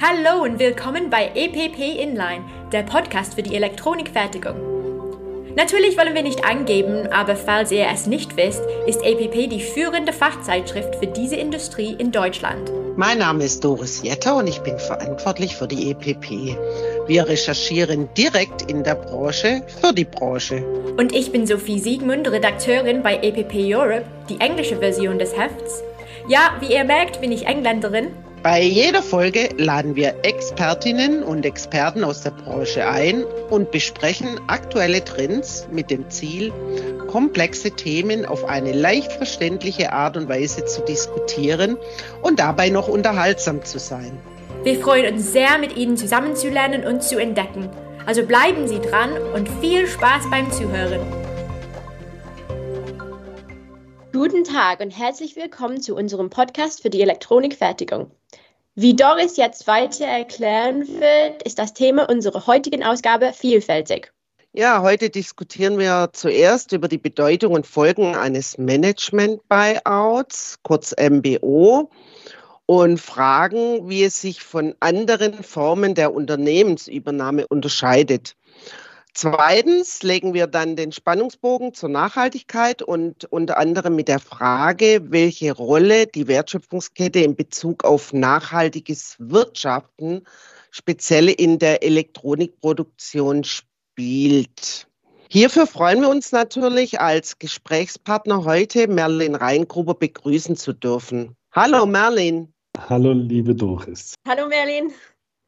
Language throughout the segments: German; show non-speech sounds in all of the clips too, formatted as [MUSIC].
Hallo und willkommen bei EPP Inline, der Podcast für die Elektronikfertigung. Natürlich wollen wir nicht angeben, aber falls ihr es nicht wisst, ist EPP die führende Fachzeitschrift für diese Industrie in Deutschland. Mein Name ist Doris Jetter und ich bin verantwortlich für die EPP. Wir recherchieren direkt in der Branche für die Branche. Und ich bin Sophie Siegmund, Redakteurin bei EPP Europe, die englische Version des Hefts. Ja, wie ihr merkt, bin ich Engländerin bei jeder Folge laden wir Expertinnen und Experten aus der Branche ein und besprechen aktuelle Trends mit dem Ziel, komplexe Themen auf eine leicht verständliche Art und Weise zu diskutieren und dabei noch unterhaltsam zu sein. Wir freuen uns sehr, mit Ihnen zusammenzulernen und zu entdecken. Also bleiben Sie dran und viel Spaß beim Zuhören. Guten Tag und herzlich willkommen zu unserem Podcast für die Elektronikfertigung. Wie Doris jetzt weiter erklären wird, ist das Thema unserer heutigen Ausgabe vielfältig. Ja, heute diskutieren wir zuerst über die Bedeutung und Folgen eines Management-Buyouts, kurz MBO, und fragen, wie es sich von anderen Formen der Unternehmensübernahme unterscheidet. Zweitens legen wir dann den Spannungsbogen zur Nachhaltigkeit und unter anderem mit der Frage, welche Rolle die Wertschöpfungskette in Bezug auf nachhaltiges Wirtschaften, speziell in der Elektronikproduktion spielt. Hierfür freuen wir uns natürlich, als Gesprächspartner heute Merlin Reingruber begrüßen zu dürfen. Hallo Merlin. Hallo liebe Doris. Hallo Merlin.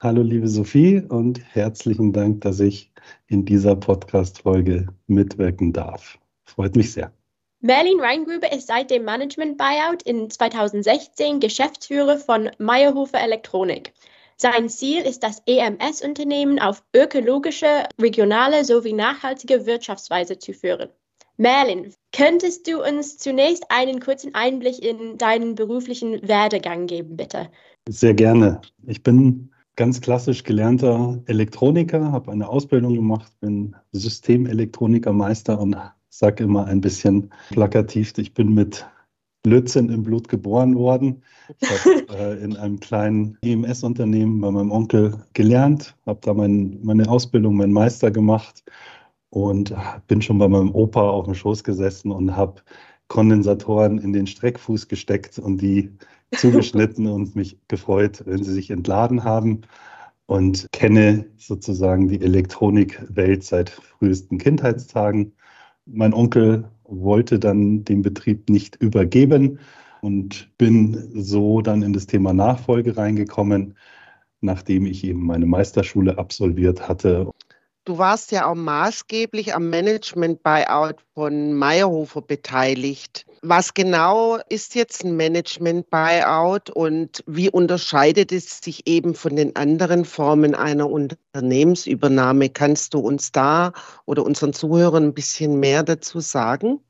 Hallo liebe Sophie und herzlichen Dank, dass ich in dieser Podcast-Folge mitwirken darf. Freut mich sehr. Merlin Reingruber ist seit dem Management Buyout in 2016 Geschäftsführer von Meyerhofer Elektronik. Sein Ziel ist das EMS-Unternehmen auf ökologische, regionale sowie nachhaltige Wirtschaftsweise zu führen. Merlin, könntest du uns zunächst einen kurzen Einblick in deinen beruflichen Werdegang geben, bitte? Sehr gerne. Ich bin ganz klassisch gelernter Elektroniker, habe eine Ausbildung gemacht, bin Systemelektronikermeister und sage immer ein bisschen plakativ, ich bin mit Blödsinn im Blut geboren worden. Ich habe [LAUGHS] äh, in einem kleinen EMS-Unternehmen bei meinem Onkel gelernt, habe da mein, meine Ausbildung, meinen Meister gemacht und bin schon bei meinem Opa auf dem Schoß gesessen und habe Kondensatoren in den Streckfuß gesteckt und die zugeschnitten und mich gefreut, wenn sie sich entladen haben und kenne sozusagen die Elektronikwelt seit frühesten Kindheitstagen. Mein Onkel wollte dann den Betrieb nicht übergeben und bin so dann in das Thema Nachfolge reingekommen, nachdem ich eben meine Meisterschule absolviert hatte. Du warst ja auch maßgeblich am Management-Buyout von Meyerhofer beteiligt. Was genau ist jetzt ein Management-Buyout und wie unterscheidet es sich eben von den anderen Formen einer Unternehmensübernahme? Kannst du uns da oder unseren Zuhörern ein bisschen mehr dazu sagen?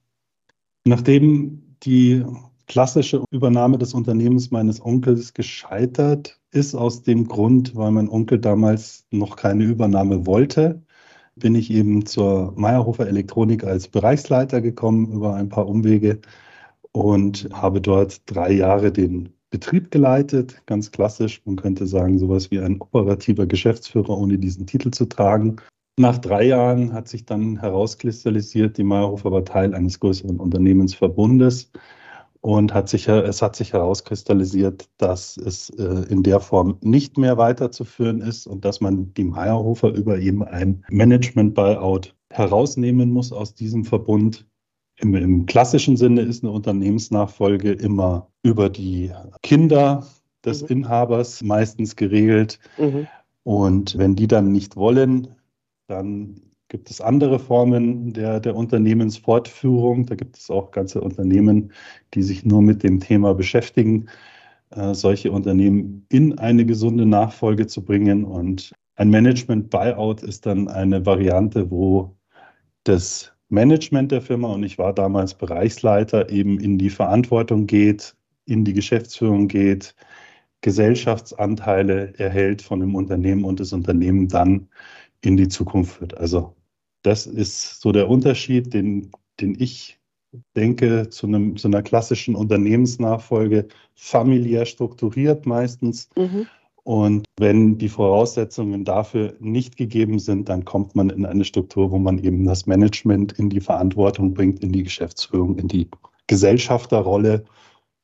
Nachdem die klassische Übernahme des Unternehmens meines Onkels gescheitert ist, aus dem Grund, weil mein Onkel damals noch keine Übernahme wollte, bin ich eben zur Meyerhofer Elektronik als Bereichsleiter gekommen über ein paar Umwege und habe dort drei Jahre den Betrieb geleitet, ganz klassisch. Man könnte sagen, sowas wie ein operativer Geschäftsführer, ohne diesen Titel zu tragen. Nach drei Jahren hat sich dann herauskristallisiert, die Meyerhofer war Teil eines größeren Unternehmensverbundes und hat sich, es hat sich herauskristallisiert, dass es äh, in der Form nicht mehr weiterzuführen ist und dass man die Meyerhofer über eben ein Management-Buyout herausnehmen muss aus diesem Verbund. Im, Im, klassischen Sinne ist eine Unternehmensnachfolge immer über die Kinder des mhm. Inhabers meistens geregelt. Mhm. Und wenn die dann nicht wollen, dann gibt es andere Formen der, der Unternehmensfortführung. Da gibt es auch ganze Unternehmen, die sich nur mit dem Thema beschäftigen, äh, solche Unternehmen in eine gesunde Nachfolge zu bringen. Und ein Management-Buyout ist dann eine Variante, wo das Management der Firma, und ich war damals Bereichsleiter, eben in die Verantwortung geht, in die Geschäftsführung geht, Gesellschaftsanteile erhält von dem Unternehmen und das Unternehmen dann in die Zukunft führt. Also das ist so der Unterschied, den, den ich denke, zu, einem, zu einer klassischen Unternehmensnachfolge, familiär strukturiert meistens. Mhm. Und wenn die Voraussetzungen dafür nicht gegeben sind, dann kommt man in eine Struktur, wo man eben das Management in die Verantwortung bringt, in die Geschäftsführung, in die Gesellschafterrolle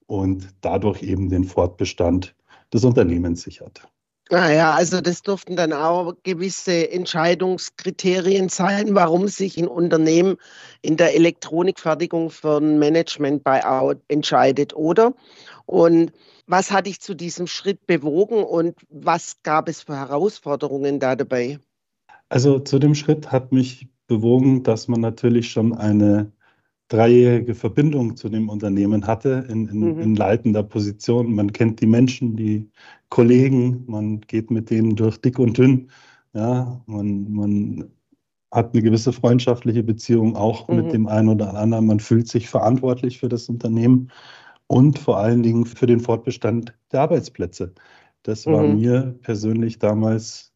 und dadurch eben den Fortbestand des Unternehmens sichert. Naja, ah also das durften dann auch gewisse Entscheidungskriterien sein, warum sich ein Unternehmen in der Elektronikfertigung für ein Management-Buyout entscheidet, oder? Und was hat dich zu diesem Schritt bewogen und was gab es für Herausforderungen da dabei? Also zu dem Schritt hat mich bewogen, dass man natürlich schon eine dreijährige Verbindung zu dem Unternehmen hatte in, in, mhm. in, leitender Position. Man kennt die Menschen, die Kollegen, man geht mit denen durch dick und dünn. Ja, man, man hat eine gewisse freundschaftliche Beziehung auch mhm. mit dem einen oder anderen. Man fühlt sich verantwortlich für das Unternehmen und vor allen Dingen für den Fortbestand der Arbeitsplätze. Das war mhm. mir persönlich damals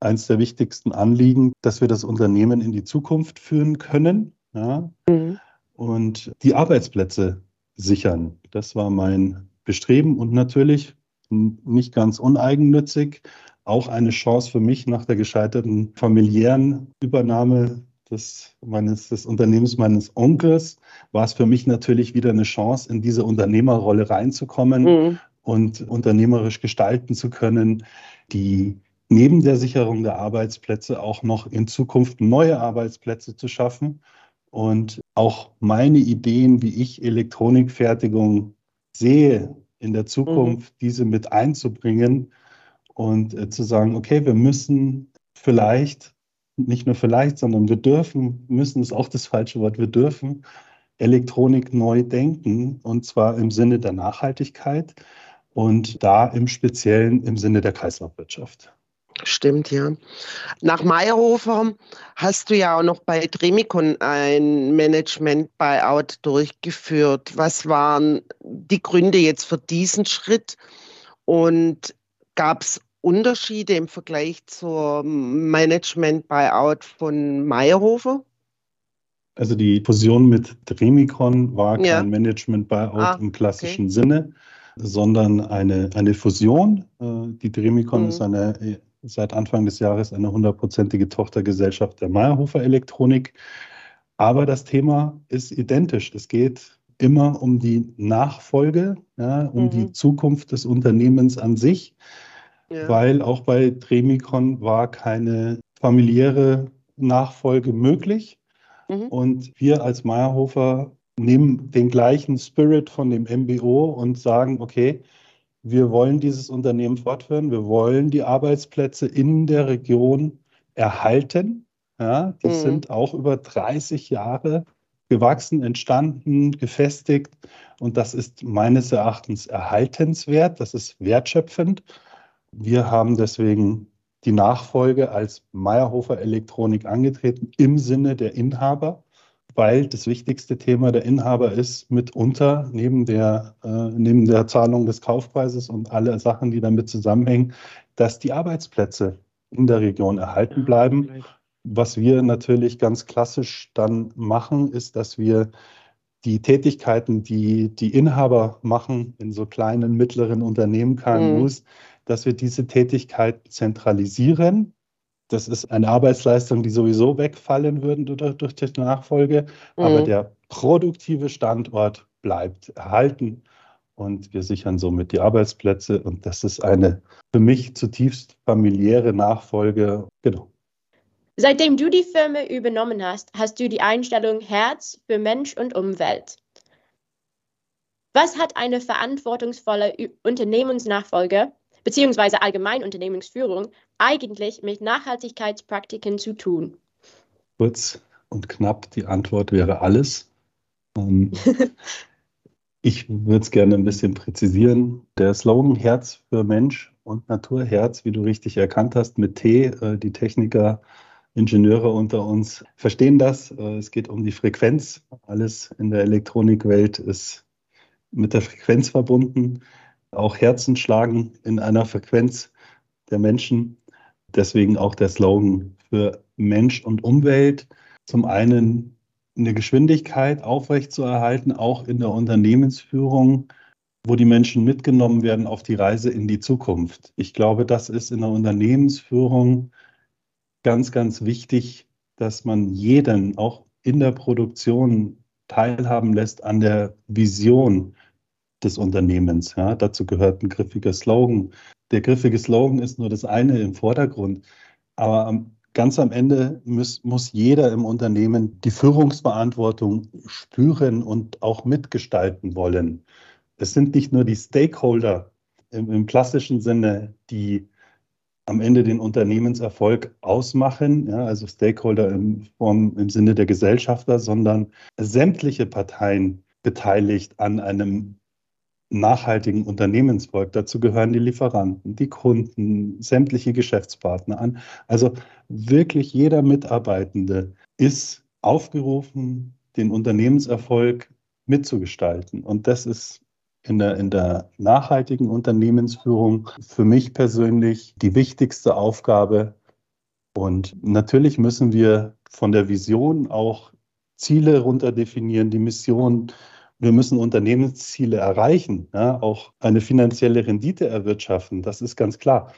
eines der wichtigsten Anliegen, dass wir das Unternehmen in die Zukunft führen können. Ja. Mhm und die Arbeitsplätze sichern. Das war mein Bestreben und natürlich nicht ganz uneigennützig auch eine Chance für mich nach der gescheiterten familiären Übernahme des, meines, des Unternehmens meines Onkels, war es für mich natürlich wieder eine Chance, in diese Unternehmerrolle reinzukommen mhm. und unternehmerisch gestalten zu können, die neben der Sicherung der Arbeitsplätze auch noch in Zukunft neue Arbeitsplätze zu schaffen und auch meine Ideen, wie ich Elektronikfertigung sehe, in der Zukunft mhm. diese mit einzubringen und äh, zu sagen, okay, wir müssen vielleicht, nicht nur vielleicht, sondern wir dürfen, müssen ist auch das falsche Wort, wir dürfen Elektronik neu denken und zwar im Sinne der Nachhaltigkeit und da im Speziellen im Sinne der Kreislaufwirtschaft. Stimmt, ja. Nach Meyerhofer hast du ja auch noch bei Tremicon ein Management-Buyout durchgeführt. Was waren die Gründe jetzt für diesen Schritt? Und gab es Unterschiede im Vergleich zur Management-Buyout von Meyerhofer? Also die Fusion mit Dremicon war kein ja. Management-Buyout ah, im klassischen okay. Sinne, sondern eine, eine Fusion. Äh, die Dremicon mhm. ist eine seit Anfang des Jahres eine hundertprozentige Tochtergesellschaft der Meyerhofer Elektronik. Aber das Thema ist identisch. Es geht immer um die Nachfolge, ja, um mhm. die Zukunft des Unternehmens an sich, ja. weil auch bei Tremicon war keine familiäre Nachfolge möglich. Mhm. Und wir als Meyerhofer nehmen den gleichen Spirit von dem MBO und sagen, okay, wir wollen dieses Unternehmen fortführen. Wir wollen die Arbeitsplätze in der Region erhalten. Ja, die mhm. sind auch über 30 Jahre gewachsen, entstanden, gefestigt. Und das ist meines Erachtens erhaltenswert. Das ist wertschöpfend. Wir haben deswegen die Nachfolge als Meyerhofer Elektronik angetreten im Sinne der Inhaber weil das wichtigste Thema der Inhaber ist mitunter neben der, äh, neben der Zahlung des Kaufpreises und alle Sachen, die damit zusammenhängen, dass die Arbeitsplätze in der Region erhalten bleiben. Was wir natürlich ganz klassisch dann machen, ist, dass wir die Tätigkeiten, die die Inhaber machen in so kleinen, mittleren Unternehmen, KMUs, mhm. dass wir diese Tätigkeiten zentralisieren das ist eine Arbeitsleistung, die sowieso wegfallen würde durch, durch die Nachfolge. Mhm. Aber der produktive Standort bleibt erhalten und wir sichern somit die Arbeitsplätze. Und das ist eine für mich zutiefst familiäre Nachfolge. Genau. Seitdem du die Firma übernommen hast, hast du die Einstellung Herz für Mensch und Umwelt. Was hat eine verantwortungsvolle Unternehmensnachfolge bzw. allgemein Unternehmensführung eigentlich mit Nachhaltigkeitspraktiken zu tun? Kurz und knapp, die Antwort wäre alles. Ähm, [LAUGHS] ich würde es gerne ein bisschen präzisieren. Der Slogan Herz für Mensch und Naturherz, wie du richtig erkannt hast, mit T, äh, die Techniker, Ingenieure unter uns verstehen das. Äh, es geht um die Frequenz. Alles in der Elektronikwelt ist mit der Frequenz verbunden. Auch Herzen schlagen in einer Frequenz der Menschen. Deswegen auch der Slogan für Mensch und Umwelt. Zum einen eine Geschwindigkeit aufrechtzuerhalten, auch in der Unternehmensführung, wo die Menschen mitgenommen werden auf die Reise in die Zukunft. Ich glaube, das ist in der Unternehmensführung ganz, ganz wichtig, dass man jeden auch in der Produktion teilhaben lässt an der Vision des Unternehmens. Ja, dazu gehört ein griffiger Slogan. Der griffige Slogan ist nur das eine im Vordergrund. Aber ganz am Ende muss, muss jeder im Unternehmen die Führungsverantwortung spüren und auch mitgestalten wollen. Es sind nicht nur die Stakeholder im, im klassischen Sinne, die am Ende den Unternehmenserfolg ausmachen, ja, also Stakeholder im, Form, im Sinne der Gesellschafter, sondern sämtliche Parteien beteiligt an einem nachhaltigen Unternehmensvolk. Dazu gehören die Lieferanten, die Kunden, sämtliche Geschäftspartner an. Also wirklich jeder Mitarbeitende ist aufgerufen, den Unternehmenserfolg mitzugestalten. Und das ist in der, in der nachhaltigen Unternehmensführung für mich persönlich die wichtigste Aufgabe. Und natürlich müssen wir von der Vision auch Ziele runterdefinieren, die Mission. Wir müssen Unternehmensziele erreichen, ja, auch eine finanzielle Rendite erwirtschaften, das ist ganz klar.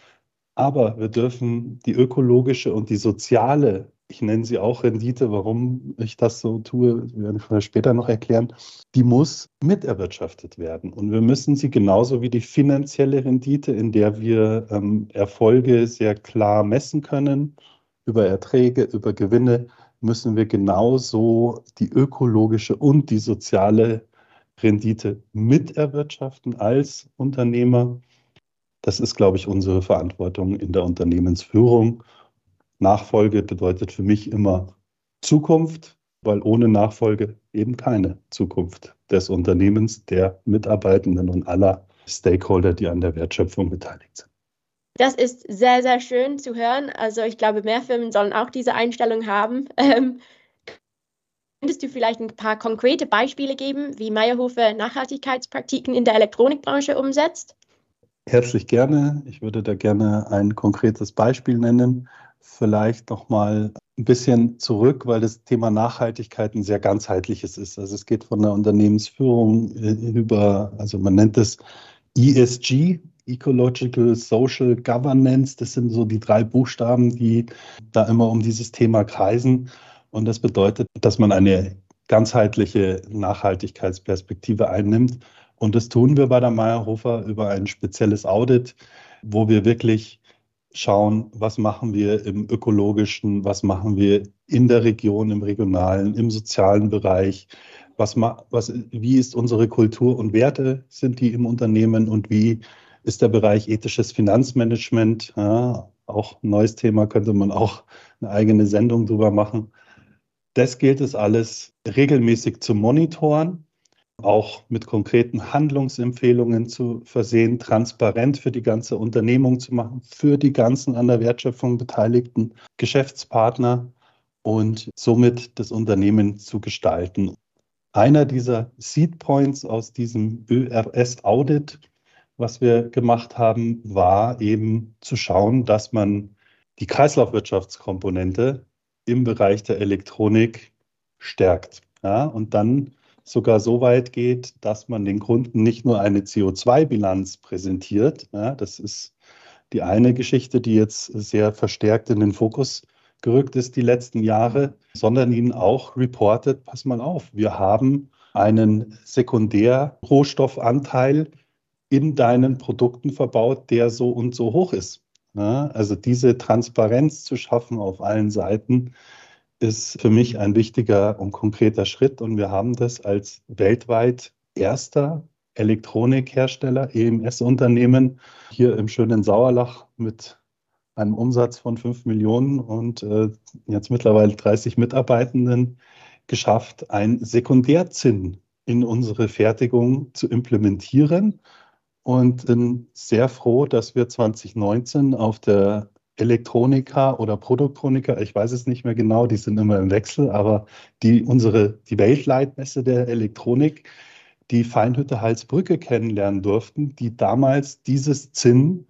Aber wir dürfen die ökologische und die soziale ich nenne sie auch Rendite, warum ich das so tue, werde ich später noch erklären, die muss miterwirtschaftet werden. Und wir müssen sie genauso wie die finanzielle Rendite, in der wir ähm, Erfolge sehr klar messen können, über Erträge, über Gewinne, müssen wir genauso die ökologische und die soziale Rendite miterwirtschaften als Unternehmer. Das ist, glaube ich, unsere Verantwortung in der Unternehmensführung. Nachfolge bedeutet für mich immer Zukunft, weil ohne Nachfolge eben keine Zukunft des Unternehmens, der Mitarbeitenden und aller Stakeholder, die an der Wertschöpfung beteiligt sind. Das ist sehr, sehr schön zu hören. Also ich glaube, mehr Firmen sollen auch diese Einstellung haben. Ähm, könntest du vielleicht ein paar konkrete Beispiele geben, wie Meyerhofer Nachhaltigkeitspraktiken in der Elektronikbranche umsetzt? Herzlich gerne. Ich würde da gerne ein konkretes Beispiel nennen vielleicht noch mal ein bisschen zurück, weil das Thema Nachhaltigkeit ein sehr ganzheitliches ist. Also es geht von der Unternehmensführung äh, über, also man nennt es ESG, Ecological Social Governance. Das sind so die drei Buchstaben, die da immer um dieses Thema kreisen. Und das bedeutet, dass man eine ganzheitliche Nachhaltigkeitsperspektive einnimmt. Und das tun wir bei der Meyerhofer über ein spezielles Audit, wo wir wirklich schauen, was machen wir im ökologischen, was machen wir in der Region, im regionalen, im sozialen Bereich, was, was, wie ist unsere Kultur und Werte, sind die im Unternehmen und wie ist der Bereich ethisches Finanzmanagement, ja, auch ein neues Thema, könnte man auch eine eigene Sendung drüber machen. Das gilt es alles regelmäßig zu monitoren auch mit konkreten Handlungsempfehlungen zu versehen, transparent für die ganze Unternehmung zu machen, für die ganzen an der Wertschöpfung beteiligten Geschäftspartner und somit das Unternehmen zu gestalten. Einer dieser Seed Points aus diesem ÖRS-Audit, was wir gemacht haben, war eben zu schauen, dass man die Kreislaufwirtschaftskomponente im Bereich der Elektronik stärkt. Ja, und dann sogar so weit geht, dass man den Kunden nicht nur eine CO2-Bilanz präsentiert. Ja, das ist die eine Geschichte, die jetzt sehr verstärkt in den Fokus gerückt ist die letzten Jahre, sondern ihnen auch reportet, pass mal auf, wir haben einen Sekundärrohstoffanteil in deinen Produkten verbaut, der so und so hoch ist. Ja, also diese Transparenz zu schaffen auf allen Seiten, ist für mich ein wichtiger und konkreter Schritt. Und wir haben das als weltweit erster Elektronikhersteller, EMS-Unternehmen, hier im schönen Sauerlach mit einem Umsatz von 5 Millionen und äh, jetzt mittlerweile 30 Mitarbeitenden geschafft, ein Sekundärzinn in unsere Fertigung zu implementieren und bin sehr froh, dass wir 2019 auf der Elektronika oder Produktroniker, ich weiß es nicht mehr genau, die sind immer im Wechsel, aber die unsere die Weltleitmesse der Elektronik, die Feinhütte Halsbrücke kennenlernen durften, die damals dieses Zinn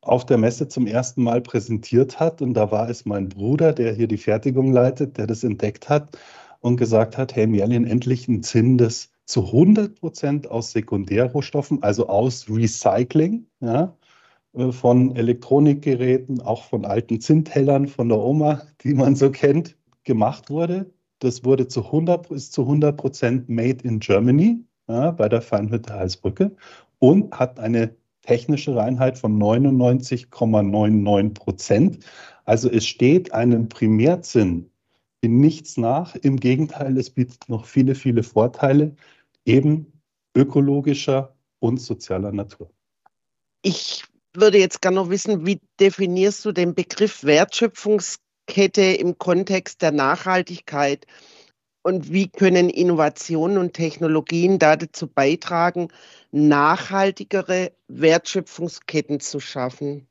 auf der Messe zum ersten Mal präsentiert hat. Und da war es mein Bruder, der hier die Fertigung leitet, der das entdeckt hat und gesagt hat, hey Merlin, endlich ein Zinn, das zu 100 Prozent aus Sekundärrohstoffen, also aus Recycling ja, äh, von Elektronikgeräten, auch von alten Zinntellern von der Oma, die man so kennt, gemacht wurde. Das wurde zu 100, ist zu 100 Prozent made in Germany ja, bei der Feinhütte Halsbrücke und hat eine technische Reinheit von 99,99 Prozent. Also es steht einem Primärzinn in nichts nach. Im Gegenteil, es bietet noch viele, viele Vorteile, eben ökologischer und sozialer Natur. Ich würde jetzt gerne noch wissen, wie definierst du den Begriff Wertschöpfungskette im Kontext der Nachhaltigkeit? Und wie können Innovationen und Technologien dazu beitragen, nachhaltigere Wertschöpfungsketten zu schaffen?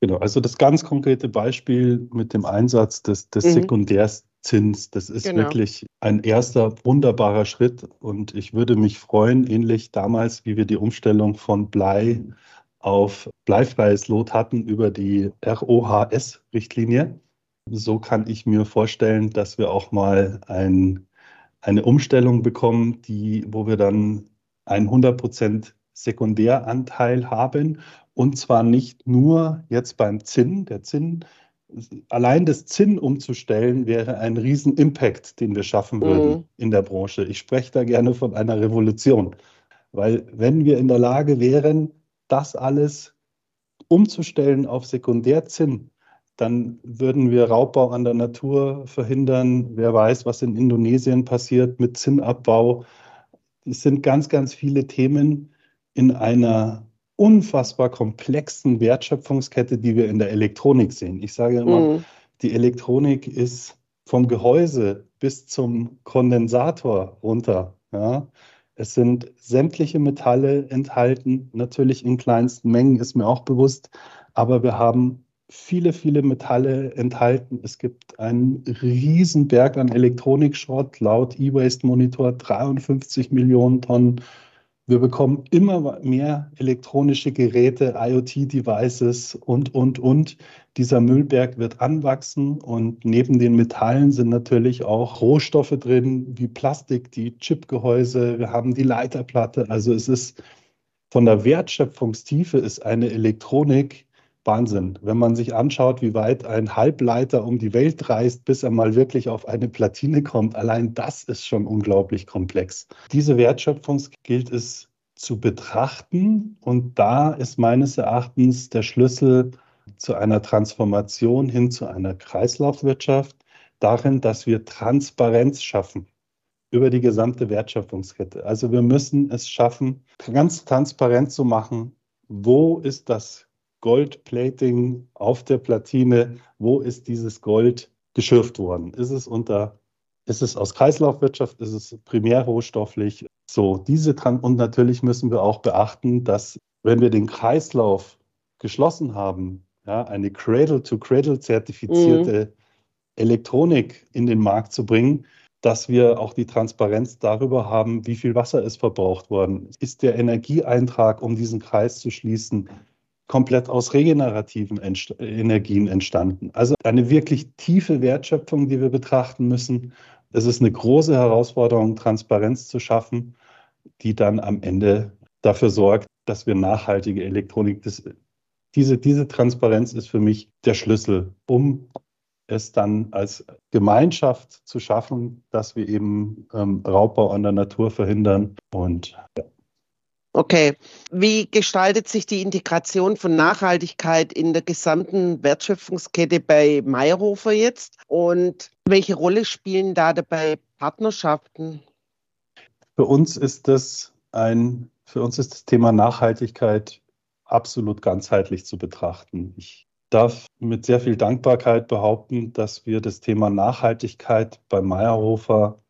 Genau, also das ganz konkrete Beispiel mit dem Einsatz des, des mhm. Sekundärzins, das ist genau. wirklich ein erster wunderbarer Schritt und ich würde mich freuen, ähnlich damals, wie wir die Umstellung von Blei auf bleifreies Lot hatten über die ROHS-Richtlinie. So kann ich mir vorstellen, dass wir auch mal ein, eine Umstellung bekommen, die, wo wir dann ein 100% Sekundäranteil haben und zwar nicht nur jetzt beim Zinn. Der Zinn, allein das Zinn umzustellen, wäre ein Riesen-Impact, den wir schaffen würden mhm. in der Branche. Ich spreche da gerne von einer Revolution. Weil wenn wir in der Lage wären, das alles umzustellen auf Sekundärzinn, dann würden wir Raubbau an der Natur verhindern. Wer weiß, was in Indonesien passiert mit Zinnabbau. Es sind ganz, ganz viele Themen in einer unfassbar komplexen Wertschöpfungskette, die wir in der Elektronik sehen. Ich sage immer, mhm. die Elektronik ist vom Gehäuse bis zum Kondensator runter. Ja. Es sind sämtliche Metalle enthalten, natürlich in kleinsten Mengen, ist mir auch bewusst, aber wir haben viele, viele Metalle enthalten. Es gibt einen riesen Berg an Elektronikschrott, laut E-Waste Monitor 53 Millionen Tonnen wir bekommen immer mehr elektronische Geräte, IoT-Devices und, und, und. Dieser Müllberg wird anwachsen und neben den Metallen sind natürlich auch Rohstoffe drin, wie Plastik, die Chipgehäuse, wir haben die Leiterplatte. Also es ist von der Wertschöpfungstiefe ist eine Elektronik Wahnsinn. Wenn man sich anschaut, wie weit ein Halbleiter um die Welt reist, bis er mal wirklich auf eine Platine kommt, allein das ist schon unglaublich komplex. Diese Wertschöpfung gilt es zu betrachten und da ist meines Erachtens der Schlüssel zu einer Transformation hin zu einer Kreislaufwirtschaft darin, dass wir Transparenz schaffen über die gesamte Wertschöpfungskette. Also wir müssen es schaffen, ganz transparent zu machen, wo ist das Goldplating auf der Platine. Wo ist dieses Gold geschürft worden? Ist es unter, ist es aus Kreislaufwirtschaft? Ist es primärrohstofflich? So, diese und natürlich müssen wir auch beachten, dass wenn wir den Kreislauf geschlossen haben, ja, eine Cradle-to-Cradle zertifizierte mhm. Elektronik in den Markt zu bringen, dass wir auch die Transparenz darüber haben, wie viel Wasser ist verbraucht worden. Ist der Energieeintrag, um diesen Kreis zu schließen, komplett aus regenerativen Entst Energien entstanden. Also eine wirklich tiefe Wertschöpfung, die wir betrachten müssen. Es ist eine große Herausforderung, Transparenz zu schaffen, die dann am Ende dafür sorgt, dass wir nachhaltige Elektronik, das, diese, diese Transparenz ist für mich der Schlüssel, um es dann als Gemeinschaft zu schaffen, dass wir eben ähm, Raubbau an der Natur verhindern. Und ja. Okay. Wie gestaltet sich die Integration von Nachhaltigkeit in der gesamten Wertschöpfungskette bei Meyerhofer jetzt? Und welche Rolle spielen da dabei Partnerschaften? Für uns ist das ein, für uns ist das Thema Nachhaltigkeit absolut ganzheitlich zu betrachten. Ich darf mit sehr viel Dankbarkeit behaupten, dass wir das Thema Nachhaltigkeit bei Meyerhofer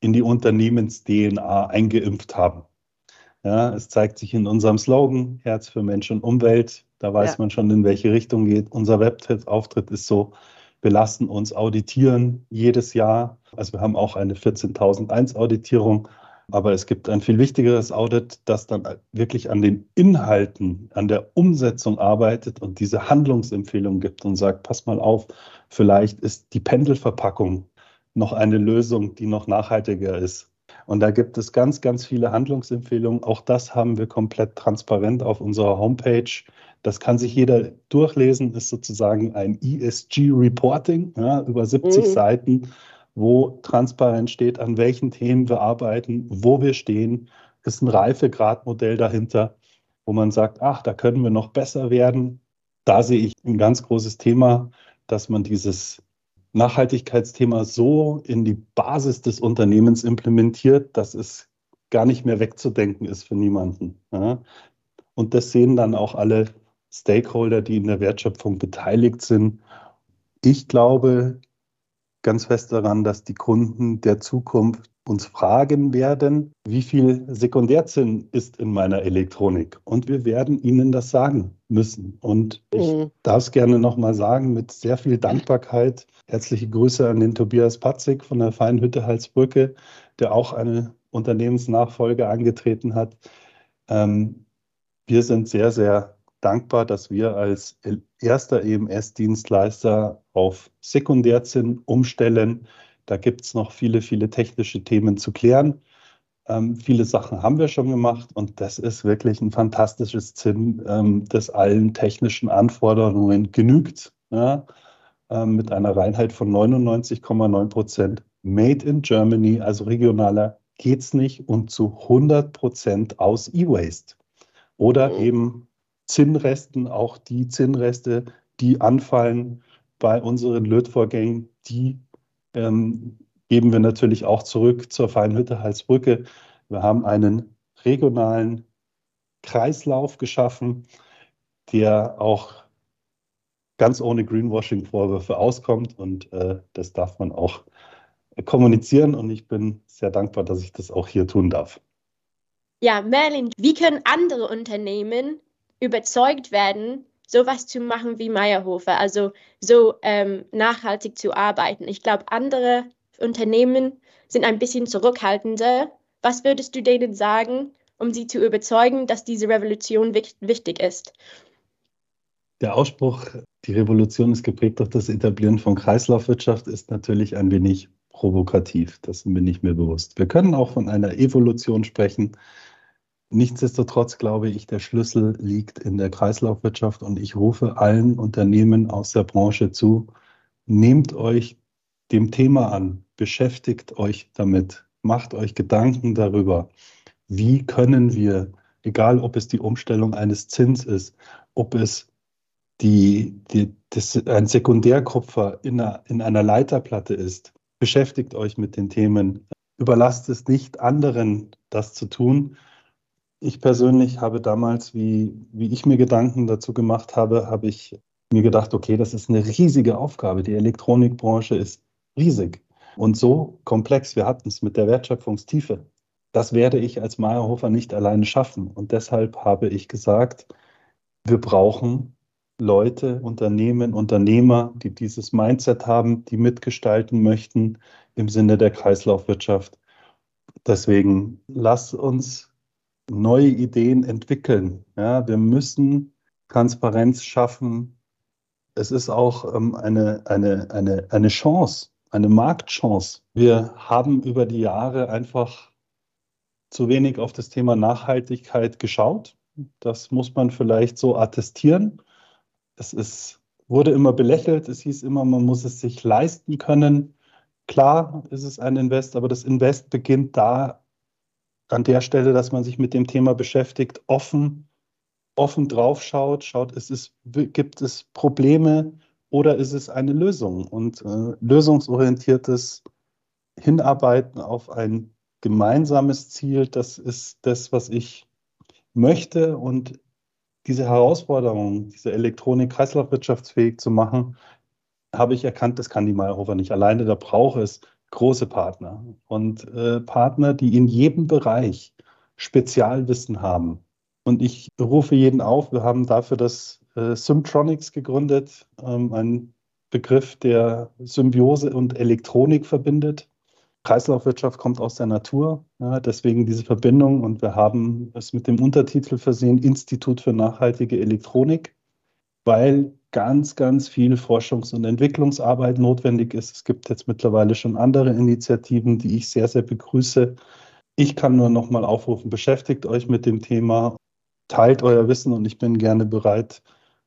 in die Unternehmens-DNA eingeimpft haben. Ja, es zeigt sich in unserem Slogan Herz für Mensch und Umwelt. Da weiß ja. man schon, in welche Richtung geht. Unser Webauftritt ist so, wir lassen uns auditieren jedes Jahr. Also wir haben auch eine 14.001 Auditierung. Aber es gibt ein viel wichtigeres Audit, das dann wirklich an den Inhalten, an der Umsetzung arbeitet und diese Handlungsempfehlung gibt und sagt, pass mal auf, vielleicht ist die Pendelverpackung noch eine Lösung, die noch nachhaltiger ist. Und da gibt es ganz, ganz viele Handlungsempfehlungen. Auch das haben wir komplett transparent auf unserer Homepage. Das kann sich jeder durchlesen, ist sozusagen ein ESG-Reporting ja, über 70 mhm. Seiten, wo transparent steht, an welchen Themen wir arbeiten, wo wir stehen. Ist ein Reifegradmodell dahinter, wo man sagt, ach, da können wir noch besser werden. Da sehe ich ein ganz großes Thema, dass man dieses Nachhaltigkeitsthema so in die Basis des Unternehmens implementiert, dass es gar nicht mehr wegzudenken ist für niemanden. Ja. Und das sehen dann auch alle Stakeholder, die in der Wertschöpfung beteiligt sind. Ich glaube ganz fest daran, dass die Kunden der Zukunft uns fragen werden, wie viel Sekundärzinn ist in meiner Elektronik. Und wir werden ihnen das sagen müssen. Und ich mhm. darf es gerne nochmal sagen, mit sehr viel Dankbarkeit. Herzliche Grüße an den Tobias Patzig von der Feinhütte Halsbrücke, der auch eine Unternehmensnachfolge angetreten hat. Ähm, wir sind sehr, sehr dankbar, dass wir als erster EMS-Dienstleister auf Sekundärzinn umstellen da gibt es noch viele, viele technische Themen zu klären. Ähm, viele Sachen haben wir schon gemacht und das ist wirklich ein fantastisches Zinn, ähm, das allen technischen Anforderungen genügt. Ja? Ähm, mit einer Reinheit von 99,9 Prozent. Made in Germany, also regionaler, geht es nicht und zu 100 Prozent aus E-Waste. Oder mhm. eben Zinnresten, auch die Zinnreste, die anfallen bei unseren Lötvorgängen, die ähm, geben wir natürlich auch zurück zur Feinhütte Halsbrücke. Wir haben einen regionalen Kreislauf geschaffen, der auch ganz ohne Greenwashing-Vorwürfe auskommt und äh, das darf man auch kommunizieren und ich bin sehr dankbar, dass ich das auch hier tun darf. Ja, Merlin, wie können andere Unternehmen überzeugt werden, sowas zu machen wie Meyerhofer, also so ähm, nachhaltig zu arbeiten. Ich glaube, andere Unternehmen sind ein bisschen zurückhaltender. Was würdest du denen sagen, um sie zu überzeugen, dass diese Revolution wichtig ist? Der Ausspruch, die Revolution ist geprägt durch das Etablieren von Kreislaufwirtschaft, ist natürlich ein wenig provokativ. Das bin ich mir bewusst. Wir können auch von einer Evolution sprechen. Nichtsdestotrotz glaube ich, der Schlüssel liegt in der Kreislaufwirtschaft und ich rufe allen Unternehmen aus der Branche zu, nehmt euch dem Thema an, beschäftigt euch damit, macht euch Gedanken darüber, wie können wir, egal ob es die Umstellung eines Zins ist, ob es die, die, das, ein Sekundärkupfer in einer, in einer Leiterplatte ist, beschäftigt euch mit den Themen, überlasst es nicht anderen, das zu tun, ich persönlich habe damals, wie, wie ich mir Gedanken dazu gemacht habe, habe ich mir gedacht, okay, das ist eine riesige Aufgabe. Die Elektronikbranche ist riesig und so komplex. Wir hatten es mit der Wertschöpfungstiefe. Das werde ich als Meyerhofer nicht alleine schaffen. Und deshalb habe ich gesagt, wir brauchen Leute, Unternehmen, Unternehmer, die dieses Mindset haben, die mitgestalten möchten im Sinne der Kreislaufwirtschaft. Deswegen lass uns neue Ideen entwickeln. Ja, wir müssen Transparenz schaffen. Es ist auch ähm, eine, eine, eine, eine Chance, eine Marktchance. Wir haben über die Jahre einfach zu wenig auf das Thema Nachhaltigkeit geschaut. Das muss man vielleicht so attestieren. Es ist, wurde immer belächelt. Es hieß immer, man muss es sich leisten können. Klar ist es ein Invest, aber das Invest beginnt da, an der Stelle, dass man sich mit dem Thema beschäftigt, offen, offen drauf schaut, schaut, ist es, gibt es Probleme oder ist es eine Lösung? Und äh, lösungsorientiertes Hinarbeiten auf ein gemeinsames Ziel, das ist das, was ich möchte. Und diese Herausforderung, diese Elektronik kreislaufwirtschaftsfähig zu machen, habe ich erkannt, das kann die Meyerhofer nicht alleine. Da braucht es große Partner und äh, Partner, die in jedem Bereich Spezialwissen haben. Und ich rufe jeden auf, wir haben dafür das äh, Symtronics gegründet, ähm, ein Begriff, der Symbiose und Elektronik verbindet. Kreislaufwirtschaft kommt aus der Natur, ja, deswegen diese Verbindung. Und wir haben es mit dem Untertitel versehen, Institut für nachhaltige Elektronik, weil ganz, ganz viel Forschungs- und Entwicklungsarbeit notwendig ist. Es gibt jetzt mittlerweile schon andere Initiativen, die ich sehr, sehr begrüße, Ich kann nur noch mal aufrufen, beschäftigt euch mit dem Thema, teilt euer Wissen und ich bin gerne bereit,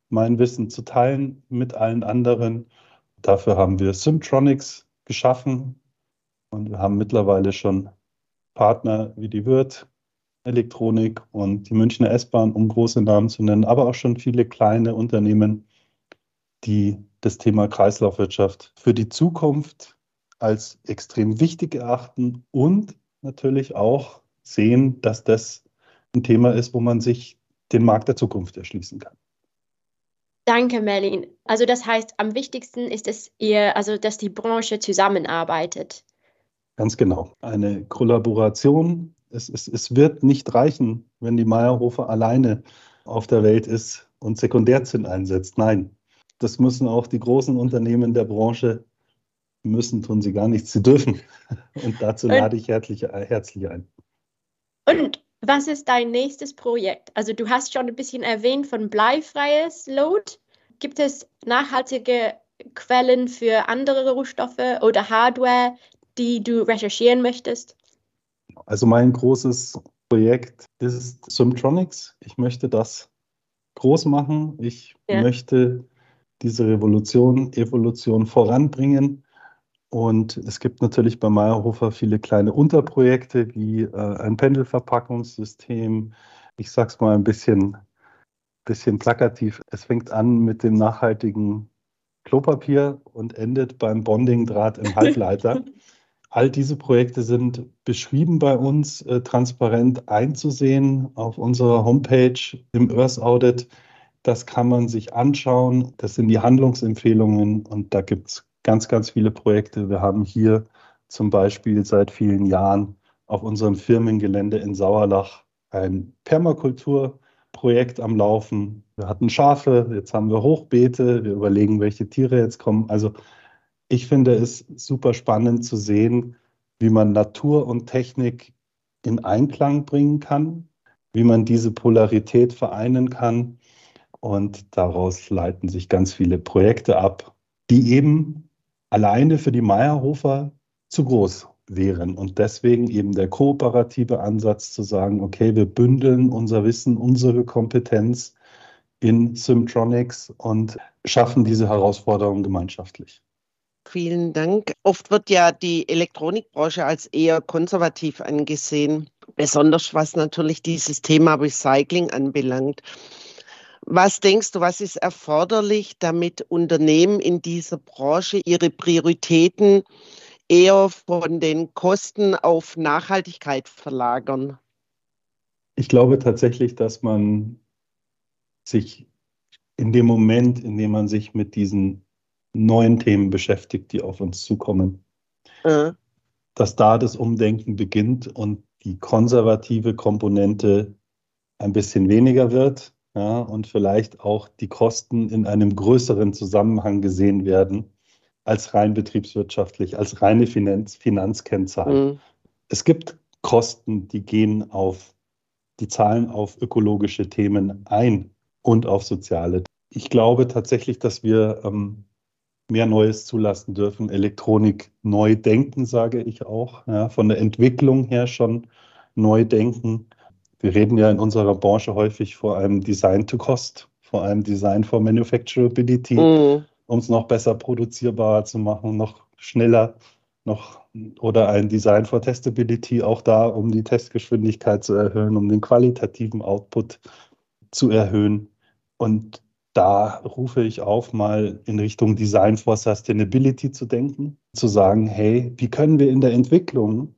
mein Wissen zu teilen mit allen anderen. Dafür haben wir Symtronics geschaffen und wir haben mittlerweile schon Partner wie die Wirt, Elektronik und die Münchner S-Bahn, um große Namen zu nennen, aber auch schon viele kleine Unternehmen, die das Thema Kreislaufwirtschaft für die Zukunft als extrem wichtig erachten und natürlich auch sehen, dass das ein Thema ist, wo man sich den Markt der Zukunft erschließen kann. Danke, Merlin. Also das heißt, am wichtigsten ist es ihr, also dass die Branche zusammenarbeitet. Ganz genau. Eine Kollaboration. Es, es, es wird nicht reichen, wenn die Meyerhofer alleine auf der Welt ist und Sekundärzinn einsetzt. Nein, das müssen auch die großen Unternehmen der Branche müssen, tun sie gar nichts, sie dürfen. [LAUGHS] Und dazu lade ich herzlich, herzlich ein. Und was ist dein nächstes Projekt? Also du hast schon ein bisschen erwähnt von bleifreies Load. Gibt es nachhaltige Quellen für andere Rohstoffe oder Hardware, die du recherchieren möchtest? Also mein großes Projekt ist Symtronics. Ich möchte das groß machen. Ich ja. möchte diese Revolution, Evolution voranbringen. Und es gibt natürlich bei Meyerhofer viele kleine Unterprojekte wie äh, ein Pendelverpackungssystem. Ich sage es mal ein bisschen, bisschen plakativ. Es fängt an mit dem nachhaltigen Klopapier und endet beim Bondingdraht im [LAUGHS] Halbleiter. All diese Projekte sind beschrieben bei uns, äh, transparent einzusehen auf unserer Homepage im Earth Audit. Das kann man sich anschauen. Das sind die Handlungsempfehlungen und da gibt es ganz, ganz viele Projekte. Wir haben hier zum Beispiel seit vielen Jahren auf unserem Firmengelände in Sauerlach ein Permakulturprojekt am Laufen. Wir hatten Schafe, jetzt haben wir Hochbeete, wir überlegen, welche Tiere jetzt kommen. Also ich finde es super spannend zu sehen, wie man Natur und Technik in Einklang bringen kann, wie man diese Polarität vereinen kann. Und daraus leiten sich ganz viele Projekte ab, die eben alleine für die Meyerhofer zu groß wären. Und deswegen eben der kooperative Ansatz zu sagen, okay, wir bündeln unser Wissen, unsere Kompetenz in Symtronics und schaffen diese Herausforderung gemeinschaftlich. Vielen Dank. Oft wird ja die Elektronikbranche als eher konservativ angesehen, besonders was natürlich dieses Thema Recycling anbelangt. Was denkst du, was ist erforderlich, damit Unternehmen in dieser Branche ihre Prioritäten eher von den Kosten auf Nachhaltigkeit verlagern? Ich glaube tatsächlich, dass man sich in dem Moment, in dem man sich mit diesen neuen Themen beschäftigt, die auf uns zukommen, äh. dass da das Umdenken beginnt und die konservative Komponente ein bisschen weniger wird ja, und vielleicht auch die Kosten in einem größeren Zusammenhang gesehen werden als rein betriebswirtschaftlich, als reine Finanz Finanzkennzahl. Mhm. Es gibt Kosten, die gehen auf, die zahlen auf ökologische Themen ein und auf soziale. Ich glaube tatsächlich, dass wir ähm, mehr Neues zulassen dürfen, Elektronik neu denken, sage ich auch, ja, von der Entwicklung her schon neu denken wir reden ja in unserer Branche häufig vor einem Design to Cost, vor einem Design for Manufacturability, mhm. um es noch besser produzierbar zu machen, noch schneller, noch oder ein Design for Testability, auch da, um die Testgeschwindigkeit zu erhöhen, um den qualitativen Output zu erhöhen. Und da rufe ich auf, mal in Richtung Design for Sustainability zu denken, zu sagen, hey, wie können wir in der Entwicklung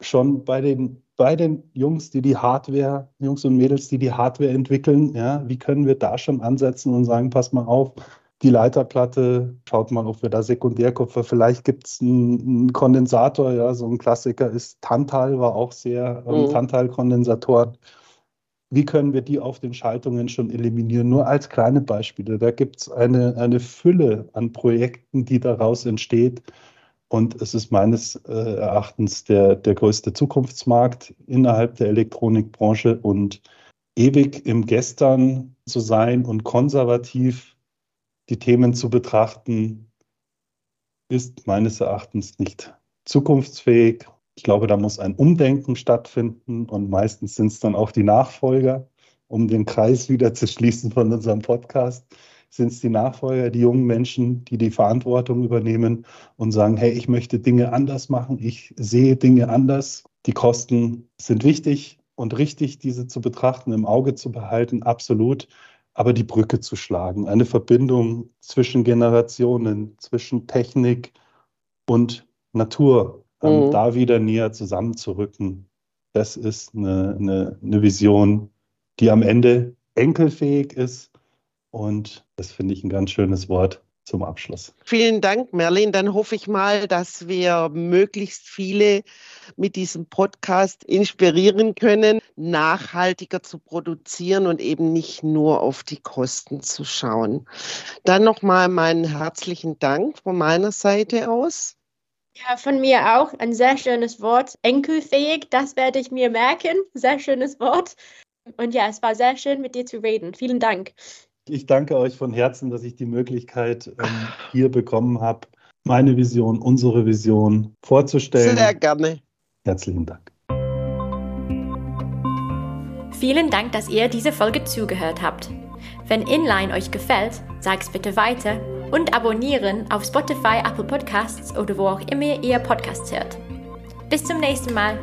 schon bei den bei den Jungs, die die Hardware, Jungs und Mädels, die die Hardware entwickeln, ja, wie können wir da schon ansetzen und sagen, pass mal auf, die Leiterplatte, schaut mal, ob wir da Sekundärkupfer, vielleicht gibt es einen, einen, Kondensator, ja, so ein Klassiker ist Tantal, war auch sehr ähm, mhm. Tantal-Kondensatoren. Wie können wir die auf den Schaltungen schon eliminieren? Nur als kleine Beispiele. Da gibt es eine, eine Fülle an Projekten, die daraus entsteht. Und es ist meines äh, Erachtens der, der größte Zukunftsmarkt innerhalb der Elektronikbranche. Und ewig im Gestern zu sein und konservativ die Themen zu betrachten, ist meines Erachtens nicht zukunftsfähig. Ich glaube, da muss ein Umdenken stattfinden und meistens sind es dann auch die Nachfolger, um den Kreis wieder zu schließen von unserem Podcast sind es die Nachfolger, die jungen Menschen, die die Verantwortung übernehmen und sagen, hey, ich möchte Dinge anders machen, ich sehe Dinge anders. Die Kosten sind wichtig und richtig, diese zu betrachten, im Auge zu behalten, absolut. Aber die Brücke zu schlagen, eine Verbindung zwischen Generationen, zwischen Technik und Natur, ähm, mhm. da wieder näher zusammenzurücken, das ist eine, eine, eine Vision, die am Ende enkelfähig ist, und das finde ich ein ganz schönes Wort zum Abschluss. Vielen Dank, Merlin. Dann hoffe ich mal, dass wir möglichst viele mit diesem Podcast inspirieren können, nachhaltiger zu produzieren und eben nicht nur auf die Kosten zu schauen. Dann nochmal meinen herzlichen Dank von meiner Seite aus. Ja, von mir auch ein sehr schönes Wort. Enkelfähig, das werde ich mir merken. Sehr schönes Wort. Und ja, es war sehr schön, mit dir zu reden. Vielen Dank. Ich danke euch von Herzen, dass ich die Möglichkeit ähm, hier bekommen habe, meine Vision, unsere Vision vorzustellen. Sehr gerne. Herzlichen Dank. Vielen Dank, dass ihr diese Folge zugehört habt. Wenn Inline euch gefällt, sag's bitte weiter und abonnieren auf Spotify, Apple Podcasts oder wo auch immer ihr Podcasts hört. Bis zum nächsten Mal.